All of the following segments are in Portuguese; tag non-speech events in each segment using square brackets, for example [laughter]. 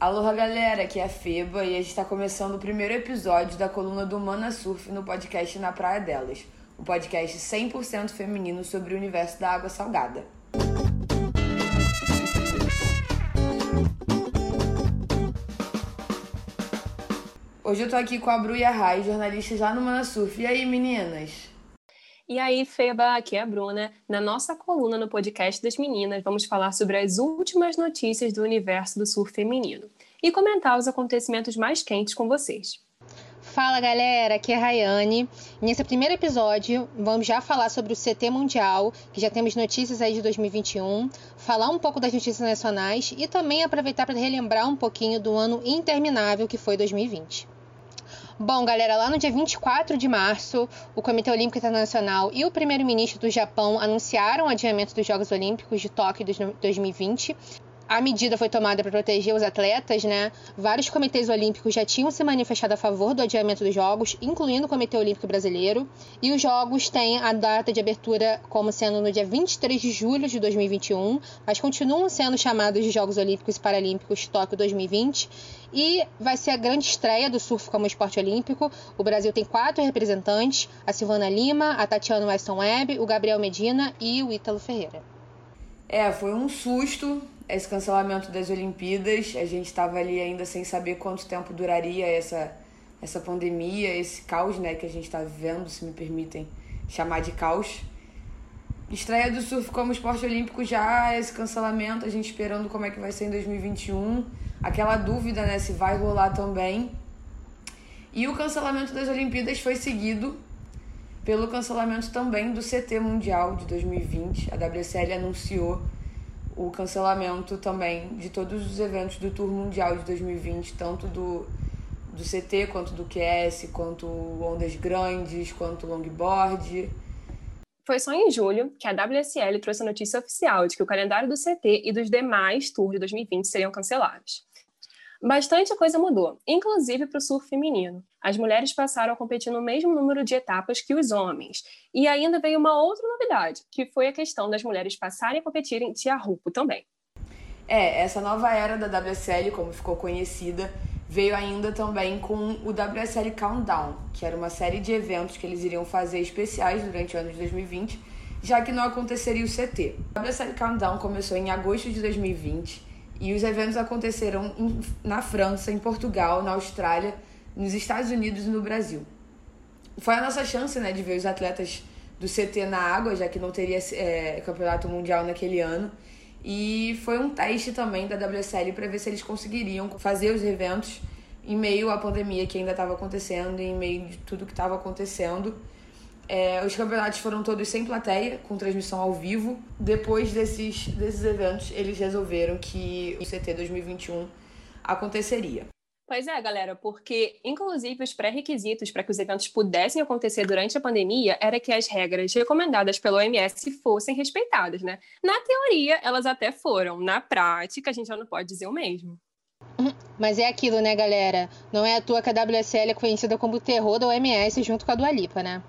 Aloha galera, aqui é a Feba e a gente está começando o primeiro episódio da coluna do Mana Surf no podcast Na Praia Delas, o um podcast 100% feminino sobre o universo da água salgada. Hoje eu tô aqui com a Bru e a Rai, jornalistas lá no Mana Surf. E aí, meninas? E aí, Feba, aqui é a Bruna. Na nossa coluna no podcast das meninas, vamos falar sobre as últimas notícias do universo do surf feminino e comentar os acontecimentos mais quentes com vocês. Fala galera, aqui é a Rayane. Nesse primeiro episódio, vamos já falar sobre o CT Mundial, que já temos notícias aí de 2021, falar um pouco das notícias nacionais e também aproveitar para relembrar um pouquinho do ano interminável que foi 2020. Bom, galera, lá no dia 24 de março, o Comitê Olímpico Internacional e o primeiro-ministro do Japão anunciaram o adiamento dos Jogos Olímpicos de Tóquio 2020 a medida foi tomada para proteger os atletas, né? Vários comitês olímpicos já tinham se manifestado a favor do adiamento dos Jogos, incluindo o Comitê Olímpico Brasileiro. E os Jogos têm a data de abertura como sendo no dia 23 de julho de 2021, mas continuam sendo chamados de Jogos Olímpicos e Paralímpicos Tóquio 2020. E vai ser a grande estreia do surf como esporte olímpico. O Brasil tem quatro representantes: a Silvana Lima, a Tatiana Weston Webb, o Gabriel Medina e o Ítalo Ferreira. É, foi um susto esse cancelamento das Olimpíadas. A gente estava ali ainda sem saber quanto tempo duraria essa, essa pandemia, esse caos né, que a gente está vivendo, se me permitem chamar de caos. Estreia do surf como esporte olímpico já, esse cancelamento, a gente esperando como é que vai ser em 2021. Aquela dúvida né, se vai rolar também. E o cancelamento das Olimpíadas foi seguido pelo cancelamento também do CT Mundial de 2020. A WSL anunciou o cancelamento também de todos os eventos do Tour Mundial de 2020, tanto do, do CT quanto do QS, quanto ondas grandes, quanto longboard. Foi só em julho que a WSL trouxe a notícia oficial de que o calendário do CT e dos demais Tours de 2020 seriam cancelados. Bastante coisa mudou, inclusive para o surf feminino. As mulheres passaram a competir no mesmo número de etapas que os homens. E ainda veio uma outra novidade, que foi a questão das mulheres passarem a competir em Tiarupo também. É, essa nova era da WSL, como ficou conhecida, veio ainda também com o WSL Countdown, que era uma série de eventos que eles iriam fazer especiais durante o ano de 2020, já que não aconteceria o CT. O WSL Countdown começou em agosto de 2020 e os eventos aconteceram em, na França, em Portugal, na Austrália, nos Estados Unidos e no Brasil. Foi a nossa chance né, de ver os atletas do CT na água, já que não teria é, campeonato mundial naquele ano. E foi um teste também da WSL para ver se eles conseguiriam fazer os eventos em meio à pandemia que ainda estava acontecendo, em meio de tudo que estava acontecendo. É, os campeonatos foram todos sem plateia, com transmissão ao vivo. Depois desses, desses eventos, eles resolveram que o CT 2021 aconteceria. Pois é, galera, porque inclusive os pré-requisitos para que os eventos pudessem acontecer durante a pandemia era que as regras recomendadas pela OMS fossem respeitadas, né? Na teoria, elas até foram, na prática, a gente já não pode dizer o mesmo. Mas é aquilo, né, galera? Não é à toa que a WSL é conhecida como o terror da OMS junto com a Dua Lipa, né?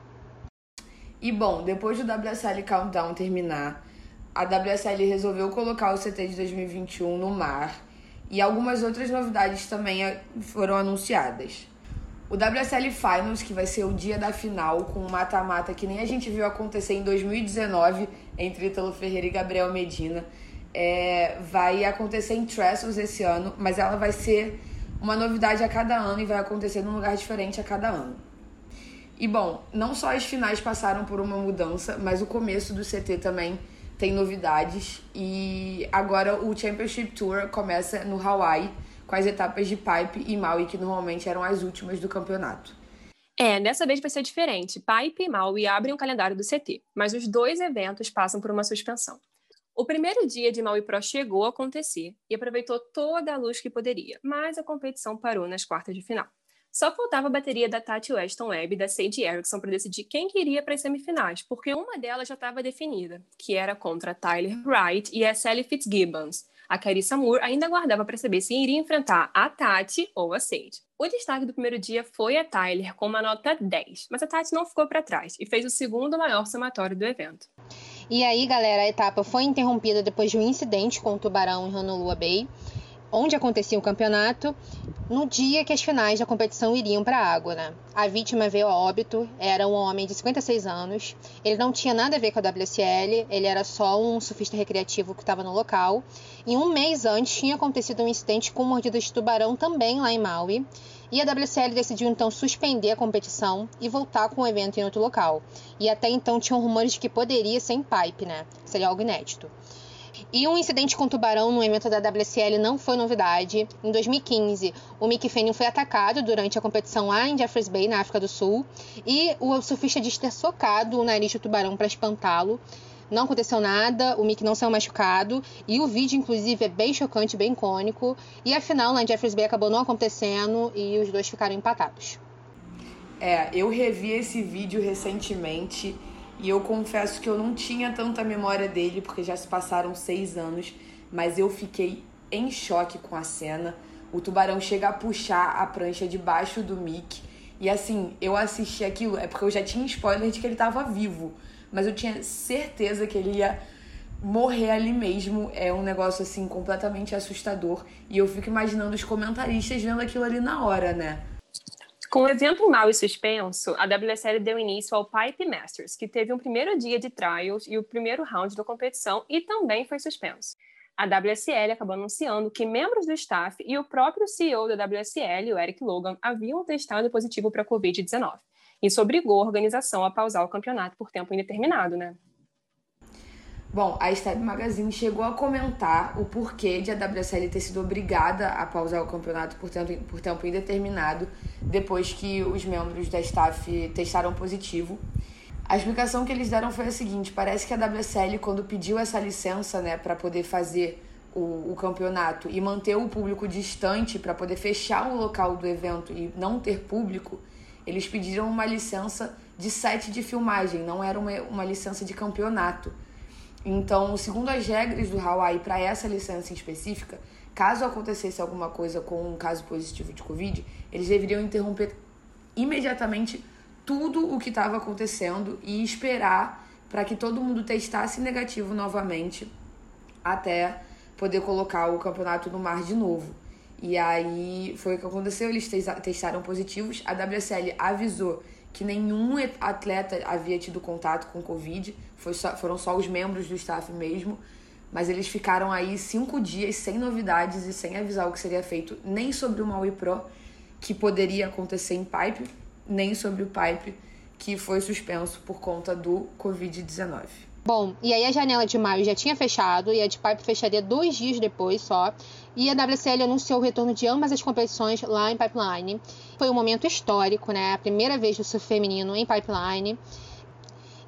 E bom, depois do WSL Countdown terminar, a WSL resolveu colocar o CT de 2021 no mar e algumas outras novidades também eh, foram anunciadas. O WSL Finals, que vai ser o dia da final, com um mata-mata que nem a gente viu acontecer em 2019 entre Ítalo Ferreira e Gabriel Medina, é, vai acontecer em Trestles esse ano, mas ela vai ser uma novidade a cada ano e vai acontecer num lugar diferente a cada ano. E bom, não só as finais passaram por uma mudança, mas o começo do CT também tem novidades. E agora o Championship Tour começa no Hawaii, com as etapas de Pipe e Maui, que normalmente eram as últimas do campeonato. É, dessa vez vai ser diferente. Pipe e Maui abrem o calendário do CT, mas os dois eventos passam por uma suspensão. O primeiro dia de Maui Pro chegou a acontecer e aproveitou toda a luz que poderia, mas a competição parou nas quartas de final. Só faltava a bateria da Tati Weston Webb e da Sadie Erickson para decidir quem queria para as semifinais, porque uma delas já estava definida, que era contra Tyler Wright e a Sally Fitzgibbons. A Carissa Moore ainda aguardava para saber se iria enfrentar a Tati ou a Sadie. O destaque do primeiro dia foi a Tyler com uma nota 10, mas a Tati não ficou para trás e fez o segundo maior somatório do evento. E aí, galera, a etapa foi interrompida depois de um incidente com o tubarão em Honolulu Bay. Onde acontecia o campeonato, no dia que as finais da competição iriam para a água. Né? A vítima veio a óbito, era um homem de 56 anos, ele não tinha nada a ver com a WSL, ele era só um surfista recreativo que estava no local. E um mês antes tinha acontecido um incidente com mordidas de tubarão também lá em Maui. E a WSL decidiu então suspender a competição e voltar com o evento em outro local. E até então tinham rumores de que poderia ser em pipe, né? Seria algo inédito. E um incidente com tubarão no evento da WSL não foi novidade. Em 2015, o Mick Fanning foi atacado durante a competição lá em Jeffreys Bay, na África do Sul, e o surfista disse ter socado o nariz do tubarão para espantá-lo. Não aconteceu nada, o Mick não saiu machucado, e o vídeo, inclusive, é bem chocante, bem icônico. E a lá em Jeffreys Bay acabou não acontecendo e os dois ficaram empatados. É, eu revi esse vídeo recentemente e eu confesso que eu não tinha tanta memória dele, porque já se passaram seis anos, mas eu fiquei em choque com a cena. O tubarão chega a puxar a prancha debaixo do Mick. E assim, eu assisti aquilo, é porque eu já tinha spoiler de que ele estava vivo, mas eu tinha certeza que ele ia morrer ali mesmo. É um negócio assim completamente assustador. E eu fico imaginando os comentaristas vendo aquilo ali na hora, né? Com o evento mal e suspenso, a WSL deu início ao Pipe Masters, que teve um primeiro dia de trials e o primeiro round da competição e também foi suspenso. A WSL acabou anunciando que membros do staff e o próprio CEO da WSL, o Eric Logan, haviam testado positivo para a Covid-19. Isso obrigou a organização a pausar o campeonato por tempo indeterminado, né? Bom, a Step Magazine chegou a comentar o porquê de a WSL ter sido obrigada a pausar o campeonato por tempo, por tempo indeterminado depois que os membros da staff testaram positivo. A explicação que eles deram foi a seguinte: parece que a WSL, quando pediu essa licença né, para poder fazer o, o, campeonato e manter o público distante para poder fechar o local do evento e não ter público, eles pediram uma licença de set de filmagem, não era uma, uma licença de campeonato. Então, segundo as regras do Hawaii para essa licença em específica, caso acontecesse alguma coisa com um caso positivo de Covid, eles deveriam interromper imediatamente tudo o que estava acontecendo e esperar para que todo mundo testasse negativo novamente até poder colocar o campeonato no mar de novo. E aí foi o que aconteceu, eles testaram positivos, a WSL avisou que nenhum atleta havia tido contato com Covid, só, foram só os membros do staff mesmo, mas eles ficaram aí cinco dias sem novidades e sem avisar o que seria feito nem sobre o Maui Pro, que poderia acontecer em Pipe, nem sobre o Pipe, que foi suspenso por conta do Covid-19. Bom, e aí a janela de maio já tinha fechado e a de Pipe fecharia dois dias depois só. E a WSL anunciou o retorno de ambas as competições lá em Pipeline. Foi um momento histórico, né? A primeira vez do surf feminino em Pipeline.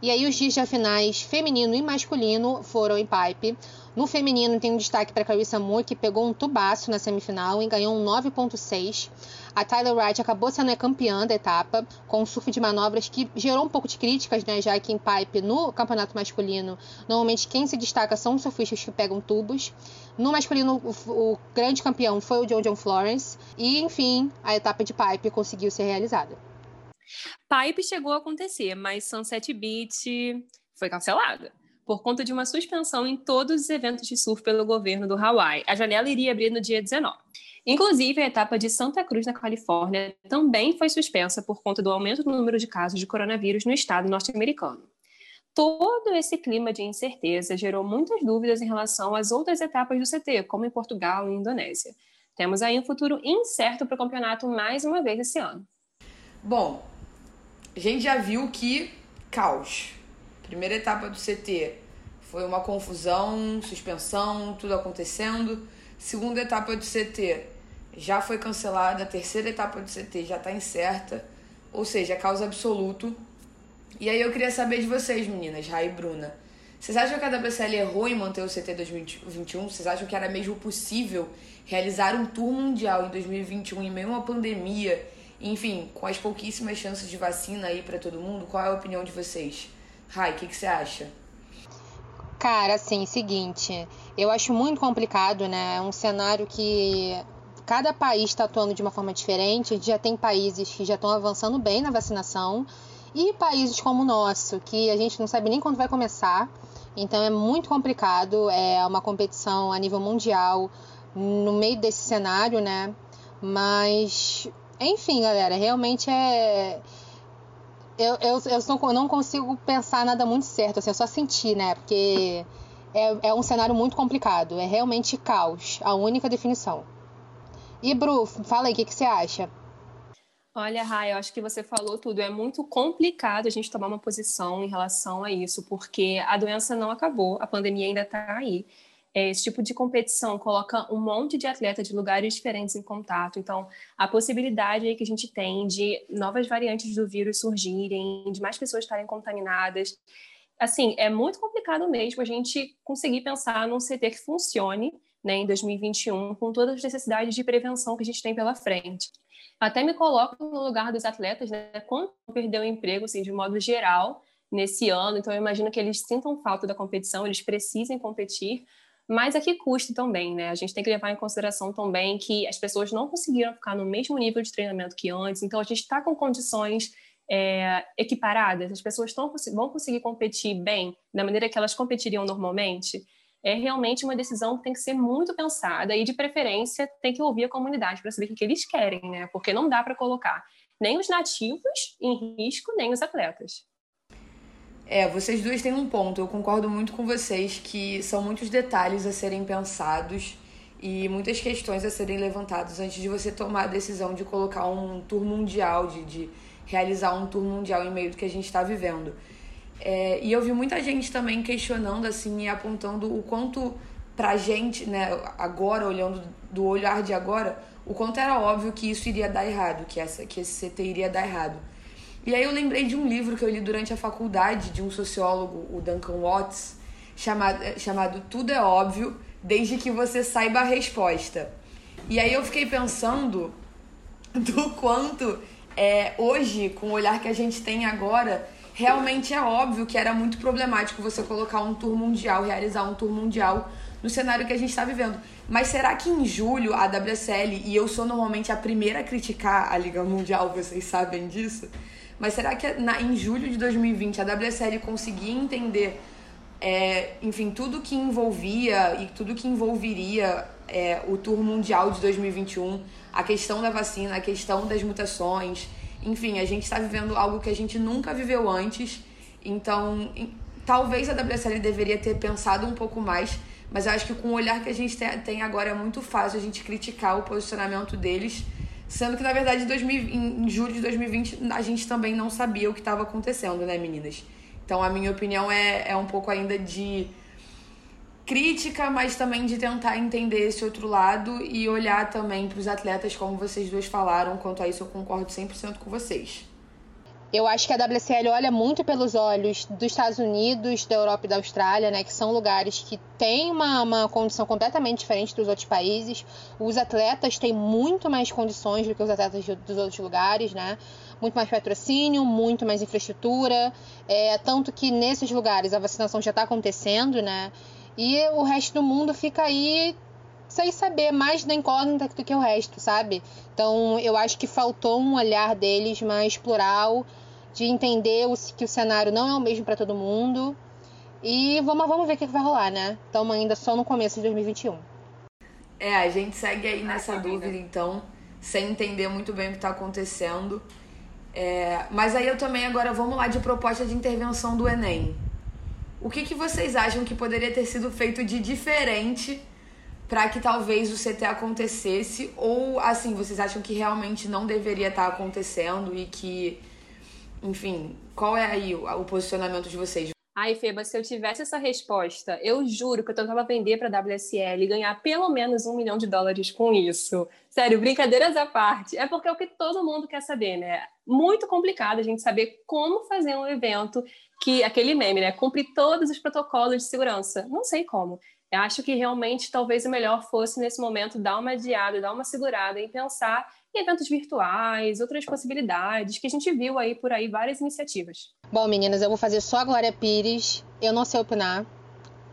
E aí os dias de finais feminino e masculino foram em pipe. No feminino tem um destaque para Carissa Moore, que pegou um tubaço na semifinal e ganhou um 9.6. A Tyler Wright acabou sendo campeã da etapa, com um surf de manobras que gerou um pouco de críticas, né, já que em pipe, no campeonato masculino, normalmente quem se destaca são os surfistas que pegam tubos. No masculino, o, o grande campeão foi o John John Florence. E, enfim, a etapa de pipe conseguiu ser realizada. Pipe chegou a acontecer, mas Sunset Beach foi cancelada por conta de uma suspensão em todos os eventos de surf pelo governo do Hawaii. A janela iria abrir no dia 19. Inclusive, a etapa de Santa Cruz, na Califórnia, também foi suspensa por conta do aumento do número de casos de coronavírus no estado norte-americano. Todo esse clima de incerteza gerou muitas dúvidas em relação às outras etapas do CT, como em Portugal e Indonésia. Temos aí um futuro incerto para o campeonato mais uma vez esse ano. Bom, a gente já viu que caos. Primeira etapa do CT foi uma confusão, suspensão, tudo acontecendo. Segunda etapa do CT já foi cancelada. Terceira etapa do CT já está incerta. Ou seja, causa absoluto. E aí eu queria saber de vocês, meninas, Rai e Bruna. Vocês acham que a WSL errou em manter o CT 2021? Vocês acham que era mesmo possível realizar um tour mundial em 2021 em meio a uma pandemia? Enfim, com as pouquíssimas chances de vacina aí para todo mundo, qual é a opinião de vocês? Rai, o que, que você acha? Cara, assim, seguinte, eu acho muito complicado, né? É um cenário que cada país está atuando de uma forma diferente. Já tem países que já estão avançando bem na vacinação e países como o nosso, que a gente não sabe nem quando vai começar. Então é muito complicado. É uma competição a nível mundial no meio desse cenário, né? Mas, enfim, galera, realmente é. Eu, eu, eu não consigo pensar nada muito certo, assim, é só sentir, né? Porque é, é um cenário muito complicado, é realmente caos, a única definição. E, Bru, fala aí, o que, que você acha? Olha, Rai, eu acho que você falou tudo. É muito complicado a gente tomar uma posição em relação a isso, porque a doença não acabou, a pandemia ainda está aí. É, esse tipo de competição coloca um monte de atleta de lugares diferentes em contato. Então, a possibilidade aí que a gente tem de novas variantes do vírus surgirem, de mais pessoas estarem contaminadas. Assim, é muito complicado mesmo a gente conseguir pensar num CT que funcione né, em 2021, com todas as necessidades de prevenção que a gente tem pela frente. Até me coloco no lugar dos atletas, né? Quando perdeu o emprego, assim, de modo geral, nesse ano, então eu imagino que eles sintam falta da competição, eles precisem competir, mas a que custo também, né? A gente tem que levar em consideração também que as pessoas não conseguiram ficar no mesmo nível de treinamento que antes, então a gente está com condições é, equiparadas, as pessoas tão, vão conseguir competir bem da maneira que elas competiriam normalmente é realmente uma decisão que tem que ser muito pensada e, de preferência, tem que ouvir a comunidade para saber o que eles querem, né? Porque não dá para colocar nem os nativos em risco, nem os atletas. É, vocês duas têm um ponto. Eu concordo muito com vocês que são muitos detalhes a serem pensados e muitas questões a serem levantadas antes de você tomar a decisão de colocar um tour mundial, de, de realizar um tour mundial em meio do que a gente está vivendo. É, e eu vi muita gente também questionando assim e apontando o quanto pra gente, né, agora, olhando do olhar de agora, o quanto era óbvio que isso iria dar errado, que, essa, que esse CT iria dar errado. E aí eu lembrei de um livro que eu li durante a faculdade de um sociólogo, o Duncan Watts, chamado, chamado Tudo é Óbvio, desde que você saiba a resposta. E aí eu fiquei pensando [laughs] do quanto é, hoje, com o olhar que a gente tem agora, realmente é óbvio que era muito problemático você colocar um tour mundial, realizar um tour mundial no cenário que a gente está vivendo. Mas será que em julho a WSL, e eu sou normalmente a primeira a criticar a Liga Mundial, vocês sabem disso? Mas será que na, em julho de 2020 a WSL conseguia entender, é, enfim, tudo que envolvia e tudo que envolveria é, o Tour Mundial de 2021, a questão da vacina, a questão das mutações, enfim, a gente está vivendo algo que a gente nunca viveu antes. Então, talvez a WSL deveria ter pensado um pouco mais, mas eu acho que com o olhar que a gente tem agora é muito fácil a gente criticar o posicionamento deles, sendo que na verdade em julho de 2020 a gente também não sabia o que estava acontecendo, né, meninas? Então a minha opinião é, é um pouco ainda de crítica, mas também de tentar entender esse outro lado e olhar também para os atletas, como vocês duas falaram. Quanto a isso, eu concordo 100% com vocês. Eu acho que a WCL olha muito pelos olhos dos Estados Unidos, da Europa e da Austrália, né, que são lugares que têm uma, uma condição completamente diferente dos outros países. Os atletas têm muito mais condições do que os atletas dos outros lugares, né? Muito mais patrocínio, muito mais infraestrutura. É, tanto que nesses lugares a vacinação já está acontecendo, né? E o resto do mundo fica aí sem saber mais da incógnita do que o resto, sabe? Então eu acho que faltou um olhar deles mais plural, de entender que o cenário não é o mesmo para todo mundo. E vamos, vamos ver o que vai rolar, né? Estamos ainda só no começo de 2021. É, a gente segue aí nessa dúvida, então, sem entender muito bem o que está acontecendo. É, mas aí eu também agora vamos lá de proposta de intervenção do Enem. O que, que vocês acham que poderia ter sido feito de diferente para que talvez o CT acontecesse? Ou, assim, vocês acham que realmente não deveria estar tá acontecendo e que, enfim, qual é aí o, o posicionamento de vocês? Ai, Feba, se eu tivesse essa resposta, eu juro que eu tentava vender para a WSL e ganhar pelo menos um milhão de dólares com isso. Sério, brincadeiras à parte. É porque é o que todo mundo quer saber, né? Muito complicado a gente saber como fazer um evento que aquele meme, né? Cumpre todos os protocolos de segurança. Não sei como. Eu acho que realmente talvez o melhor fosse nesse momento dar uma adiada, dar uma segurada e pensar em eventos virtuais, outras possibilidades que a gente viu aí por aí várias iniciativas. Bom, meninas, eu vou fazer só a Glória Pires. Eu não sei opinar.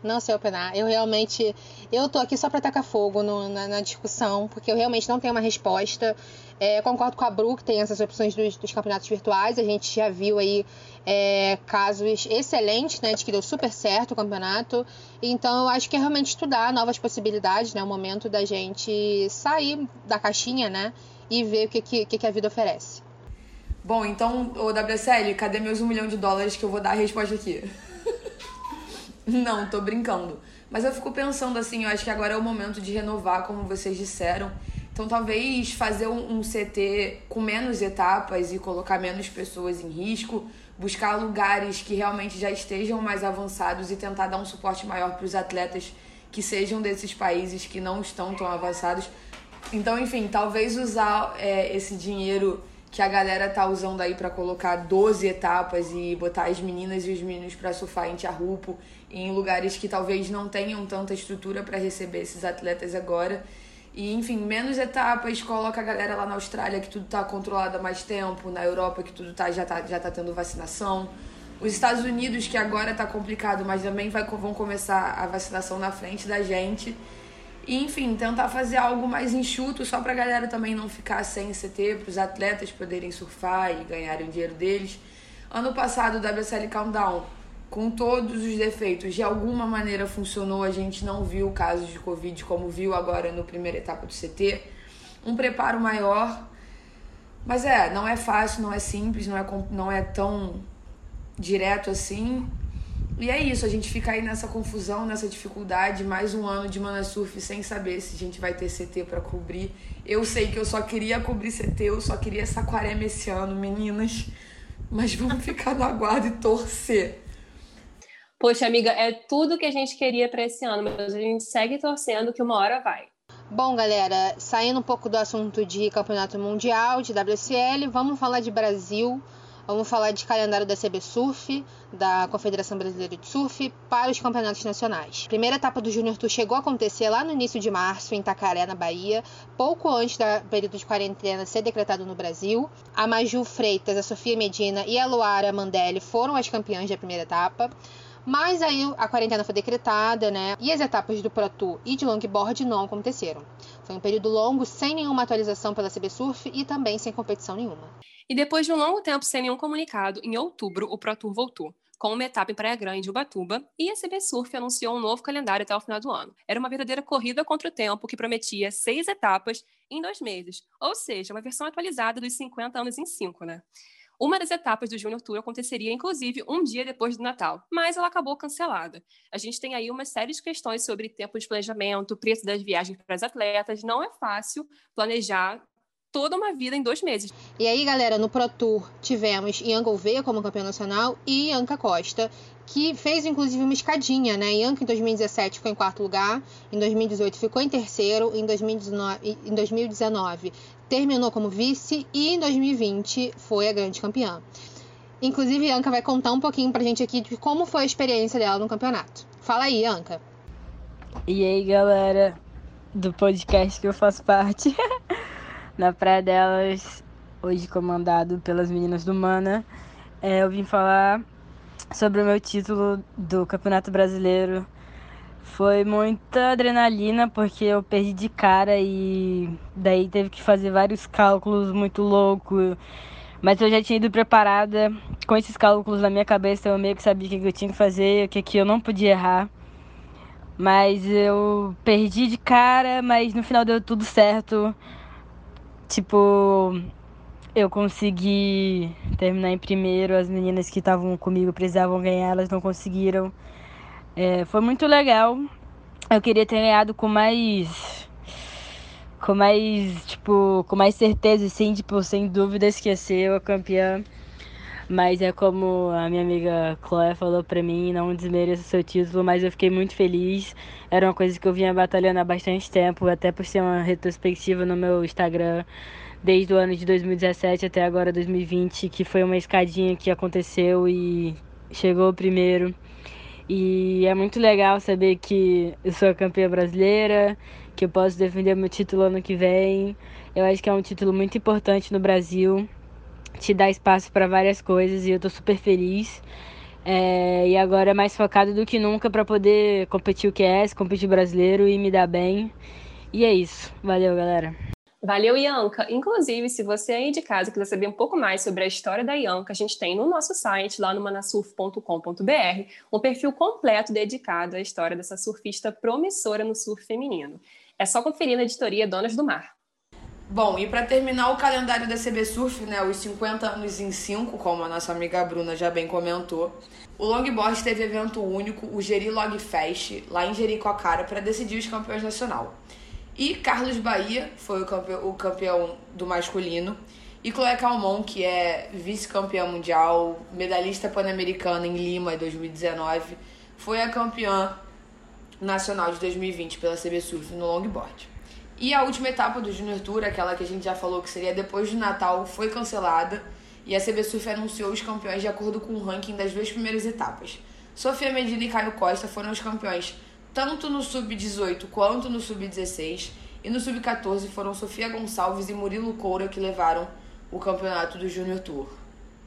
Não sei opinar. Eu realmente. Eu tô aqui só pra tacar fogo no, na, na, discussão, porque eu realmente não tenho uma resposta. É, concordo com a Bru, que tem essas opções dos, dos campeonatos virtuais. A gente já viu aí é, casos excelentes, né? De que deu super certo o campeonato. Então eu acho que é realmente estudar novas possibilidades, né? O momento da gente sair da caixinha, né? E ver o que, que, que a vida oferece. Bom, então, o WSL, cadê meus um milhão de dólares que eu vou dar a resposta aqui? Não, tô brincando. Mas eu fico pensando assim, eu acho que agora é o momento de renovar, como vocês disseram. Então talvez fazer um, CT com menos etapas e colocar menos pessoas em risco, buscar lugares que realmente já estejam mais avançados e tentar dar um suporte maior para os atletas que sejam desses países que não estão tão avançados. Então, enfim, talvez usar é, esse dinheiro que a galera tá usando aí para colocar 12 etapas e botar as meninas e os meninos para surfar em Tiarrupo, em lugares que talvez não tenham tanta estrutura para receber esses atletas agora. E, enfim, menos etapas, coloca a galera lá na Austrália que tudo tá controlado há mais tempo, na Europa que tudo tá, já, tá, já tá tendo vacinação. Os Estados Unidos, que agora tá complicado, mas também vai, vão começar a vacinação na frente da gente. E, enfim, tentar fazer algo mais enxuto, só pra galera também não ficar sem CT, pros atletas poderem surfar e ganharem o dinheiro deles. Ano passado, o WSL Countdown, com todos os defeitos, de alguma maneira funcionou. A gente não viu casos de Covid como viu agora no primeira etapa do CT. Um preparo maior. Mas é, não é fácil, não é simples, não é, não é tão direto assim. E é isso, a gente fica aí nessa confusão, nessa dificuldade, mais um ano de Mana Surf sem saber se a gente vai ter CT para cobrir. Eu sei que eu só queria cobrir CT, eu só queria Saquarema esse ano, meninas. Mas vamos ficar no aguardo e torcer. Poxa, amiga, é tudo que a gente queria para esse ano, mas a gente segue torcendo que uma hora vai. Bom, galera, saindo um pouco do assunto de campeonato mundial, de WSL, vamos falar de Brasil. Vamos falar de calendário da CB Surf, da Confederação Brasileira de Surf, para os campeonatos nacionais. A primeira etapa do Júnior Tour chegou a acontecer lá no início de março, em Itacaré, na Bahia, pouco antes do período de quarentena ser decretado no Brasil. A Maju Freitas, a Sofia Medina e a Luara Mandelli foram as campeãs da primeira etapa. Mas aí a quarentena foi decretada, né? E as etapas do Pro Tour e de longboard não aconteceram. Foi um período longo sem nenhuma atualização pela CB Surf e também sem competição nenhuma. E depois de um longo tempo sem nenhum comunicado, em outubro o Pro Tour voltou com uma etapa em Praia Grande, Ubatuba, e a CB Surf anunciou um novo calendário até o final do ano. Era uma verdadeira corrida contra o tempo que prometia seis etapas em dois meses, ou seja, uma versão atualizada dos 50 anos em cinco, né? Uma das etapas do Junior Tour aconteceria, inclusive, um dia depois do Natal, mas ela acabou cancelada. A gente tem aí uma série de questões sobre tempo de planejamento, preço das viagens para as atletas. Não é fácil planejar toda uma vida em dois meses. E aí, galera, no Pro Tour tivemos Ian Gouveia como campeão nacional e Ianca Costa, que fez inclusive uma escadinha, né? Ianca em 2017 ficou em quarto lugar, em 2018 ficou em terceiro, em 2019, em 2019 terminou como vice e em 2020 foi a grande campeã. Inclusive, Ianca vai contar um pouquinho pra gente aqui de como foi a experiência dela no campeonato. Fala aí, Ianca. E aí, galera do podcast que eu faço parte. [laughs] na Praia delas, hoje comandado pelas meninas do Mana. É, eu vim falar sobre o meu título do Campeonato Brasileiro. Foi muita adrenalina porque eu perdi de cara e daí teve que fazer vários cálculos muito loucos. Mas eu já tinha ido preparada com esses cálculos na minha cabeça, eu meio que sabia o que eu tinha que fazer, o que eu não podia errar. Mas eu perdi de cara, mas no final deu tudo certo. Tipo, eu consegui terminar em primeiro. As meninas que estavam comigo precisavam ganhar, elas não conseguiram. É, foi muito legal. Eu queria ter ganhado com mais. Com mais, tipo, com mais certeza, sim, tipo, sem ia ser a campeã. Mas é como a minha amiga Chloe falou pra mim, não desmereça seu título, mas eu fiquei muito feliz. Era uma coisa que eu vinha batalhando há bastante tempo, até por ser uma retrospectiva no meu Instagram, desde o ano de 2017 até agora 2020, que foi uma escadinha que aconteceu e chegou primeiro. E é muito legal saber que eu sou campeã brasileira, que eu posso defender meu título ano que vem. Eu acho que é um título muito importante no Brasil te dá espaço para várias coisas e eu tô super feliz. É, e agora é mais focado do que nunca para poder competir o QS, competir brasileiro e me dar bem. E é isso. Valeu, galera. Valeu, Ianca. Inclusive, se você aí de casa quiser saber um pouco mais sobre a história da Ianca, a gente tem no nosso site, lá no manasurf.com.br, um perfil completo dedicado à história dessa surfista promissora no surf feminino. É só conferir na editoria Donas do Mar. Bom, e para terminar o calendário da CB Surf, né, os 50 anos em 5, como a nossa amiga Bruna já bem comentou, o longboard teve evento único, o Geri Log Fest, lá em Jericoacoara, para decidir os campeões nacional. E Carlos Bahia foi o campeão, o campeão do masculino. E Chloé Calmon, que é vice-campeã mundial, medalhista pan-americana em Lima em 2019, foi a campeã nacional de 2020 pela CB Surf no longboard. E a última etapa do Junior Tour, aquela que a gente já falou que seria depois do Natal, foi cancelada e a CB Surf anunciou os campeões de acordo com o ranking das duas primeiras etapas. Sofia Medina e Caio Costa foram os campeões tanto no sub-18 quanto no sub-16. E no sub-14 foram Sofia Gonçalves e Murilo Coura que levaram o campeonato do Junior Tour.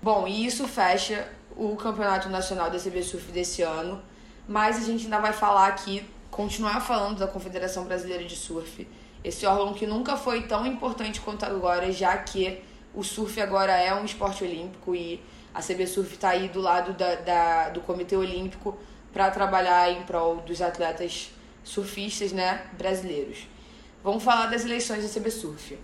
Bom, e isso fecha o campeonato nacional da CB Surf desse ano, mas a gente ainda vai falar aqui, continuar falando da Confederação Brasileira de Surf, esse órgão que nunca foi tão importante quanto agora, já que o surf agora é um esporte olímpico e a CB Surf está aí do lado da, da, do Comitê Olímpico para trabalhar em prol dos atletas surfistas né, brasileiros. Vamos falar das eleições da CB Surf.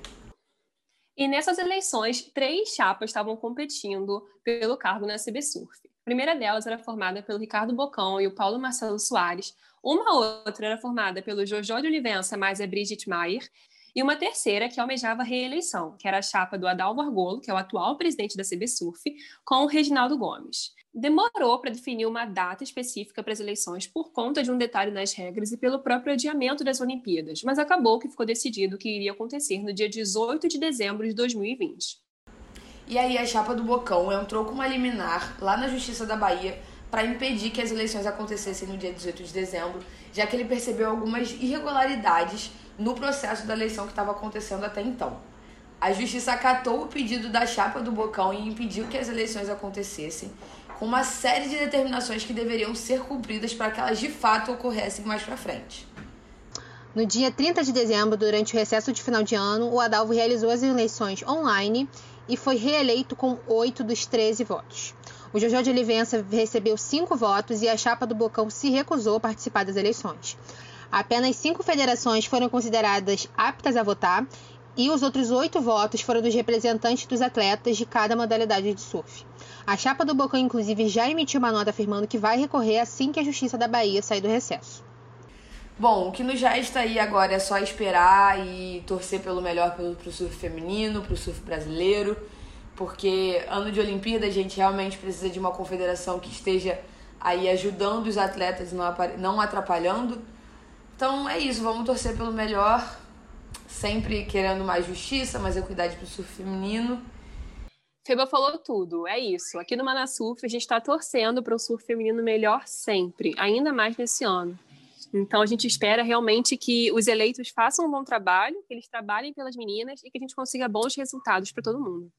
E nessas eleições, três chapas estavam competindo pelo cargo na CB Surf. A primeira delas era formada pelo Ricardo Bocão e o Paulo Marcelo Soares. Uma outra era formada pelo Jojo de Olivença mais a Brigitte Maier. E uma terceira que almejava reeleição, que era a chapa do Adalvo Argolo, que é o atual presidente da CB Surf, com o Reginaldo Gomes demorou para definir uma data específica para as eleições por conta de um detalhe nas regras e pelo próprio adiamento das Olimpíadas, mas acabou que ficou decidido que iria acontecer no dia 18 de dezembro de 2020. E aí a chapa do Bocão entrou com uma liminar lá na Justiça da Bahia para impedir que as eleições acontecessem no dia 18 de dezembro, já que ele percebeu algumas irregularidades no processo da eleição que estava acontecendo até então. A justiça acatou o pedido da chapa do Bocão e impediu que as eleições acontecessem, com uma série de determinações que deveriam ser cumpridas para que elas de fato ocorressem mais para frente. No dia 30 de dezembro, durante o recesso de final de ano, o Adalvo realizou as eleições online e foi reeleito com 8 dos 13 votos. O Jojo de Olivença recebeu 5 votos e a chapa do Bocão se recusou a participar das eleições. Apenas cinco federações foram consideradas aptas a votar e os outros oito votos foram dos representantes dos atletas de cada modalidade de surf. A chapa do Bocão, inclusive, já emitiu uma nota afirmando que vai recorrer assim que a Justiça da Bahia sair do recesso. Bom, o que nos resta aí agora é só esperar e torcer pelo melhor pro, pro surf feminino, pro surf brasileiro, porque ano de Olimpíada a gente realmente precisa de uma confederação que esteja aí ajudando os atletas, não atrapalhando. Então é isso, vamos torcer pelo melhor, sempre querendo mais justiça, mais equidade pro surf feminino. Feba falou tudo, é isso. Aqui no Manasurf a gente está torcendo para o surf feminino melhor sempre, ainda mais nesse ano. Então a gente espera realmente que os eleitos façam um bom trabalho, que eles trabalhem pelas meninas e que a gente consiga bons resultados para todo mundo.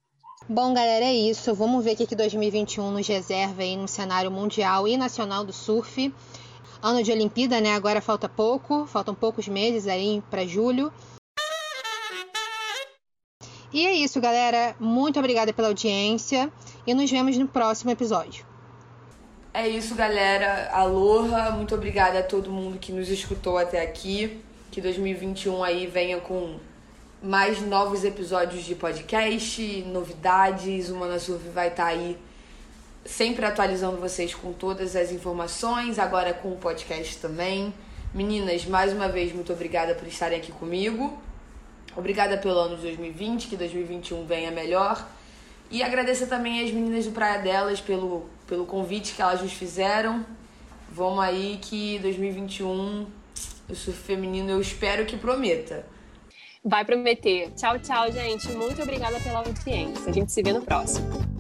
Bom, galera, é isso. Vamos ver o que 2021 nos reserva aí no cenário mundial e nacional do surf. Ano de Olimpíada, né? Agora falta pouco, faltam poucos meses aí para julho. E é isso, galera. Muito obrigada pela audiência e nos vemos no próximo episódio. É isso, galera. Aloha. Muito obrigada a todo mundo que nos escutou até aqui. Que 2021 aí venha com mais novos episódios de podcast, novidades. O Manasurf vai estar tá aí sempre atualizando vocês com todas as informações, agora com o podcast também. Meninas, mais uma vez, muito obrigada por estarem aqui comigo. Obrigada pelo ano de 2020, que 2021 venha melhor. E agradecer também às meninas do Praia Delas pelo, pelo convite que elas nos fizeram. Vamos aí que 2021 o surf feminino eu espero que prometa. Vai prometer. Tchau, tchau, gente. Muito obrigada pela audiência. A gente se vê no próximo.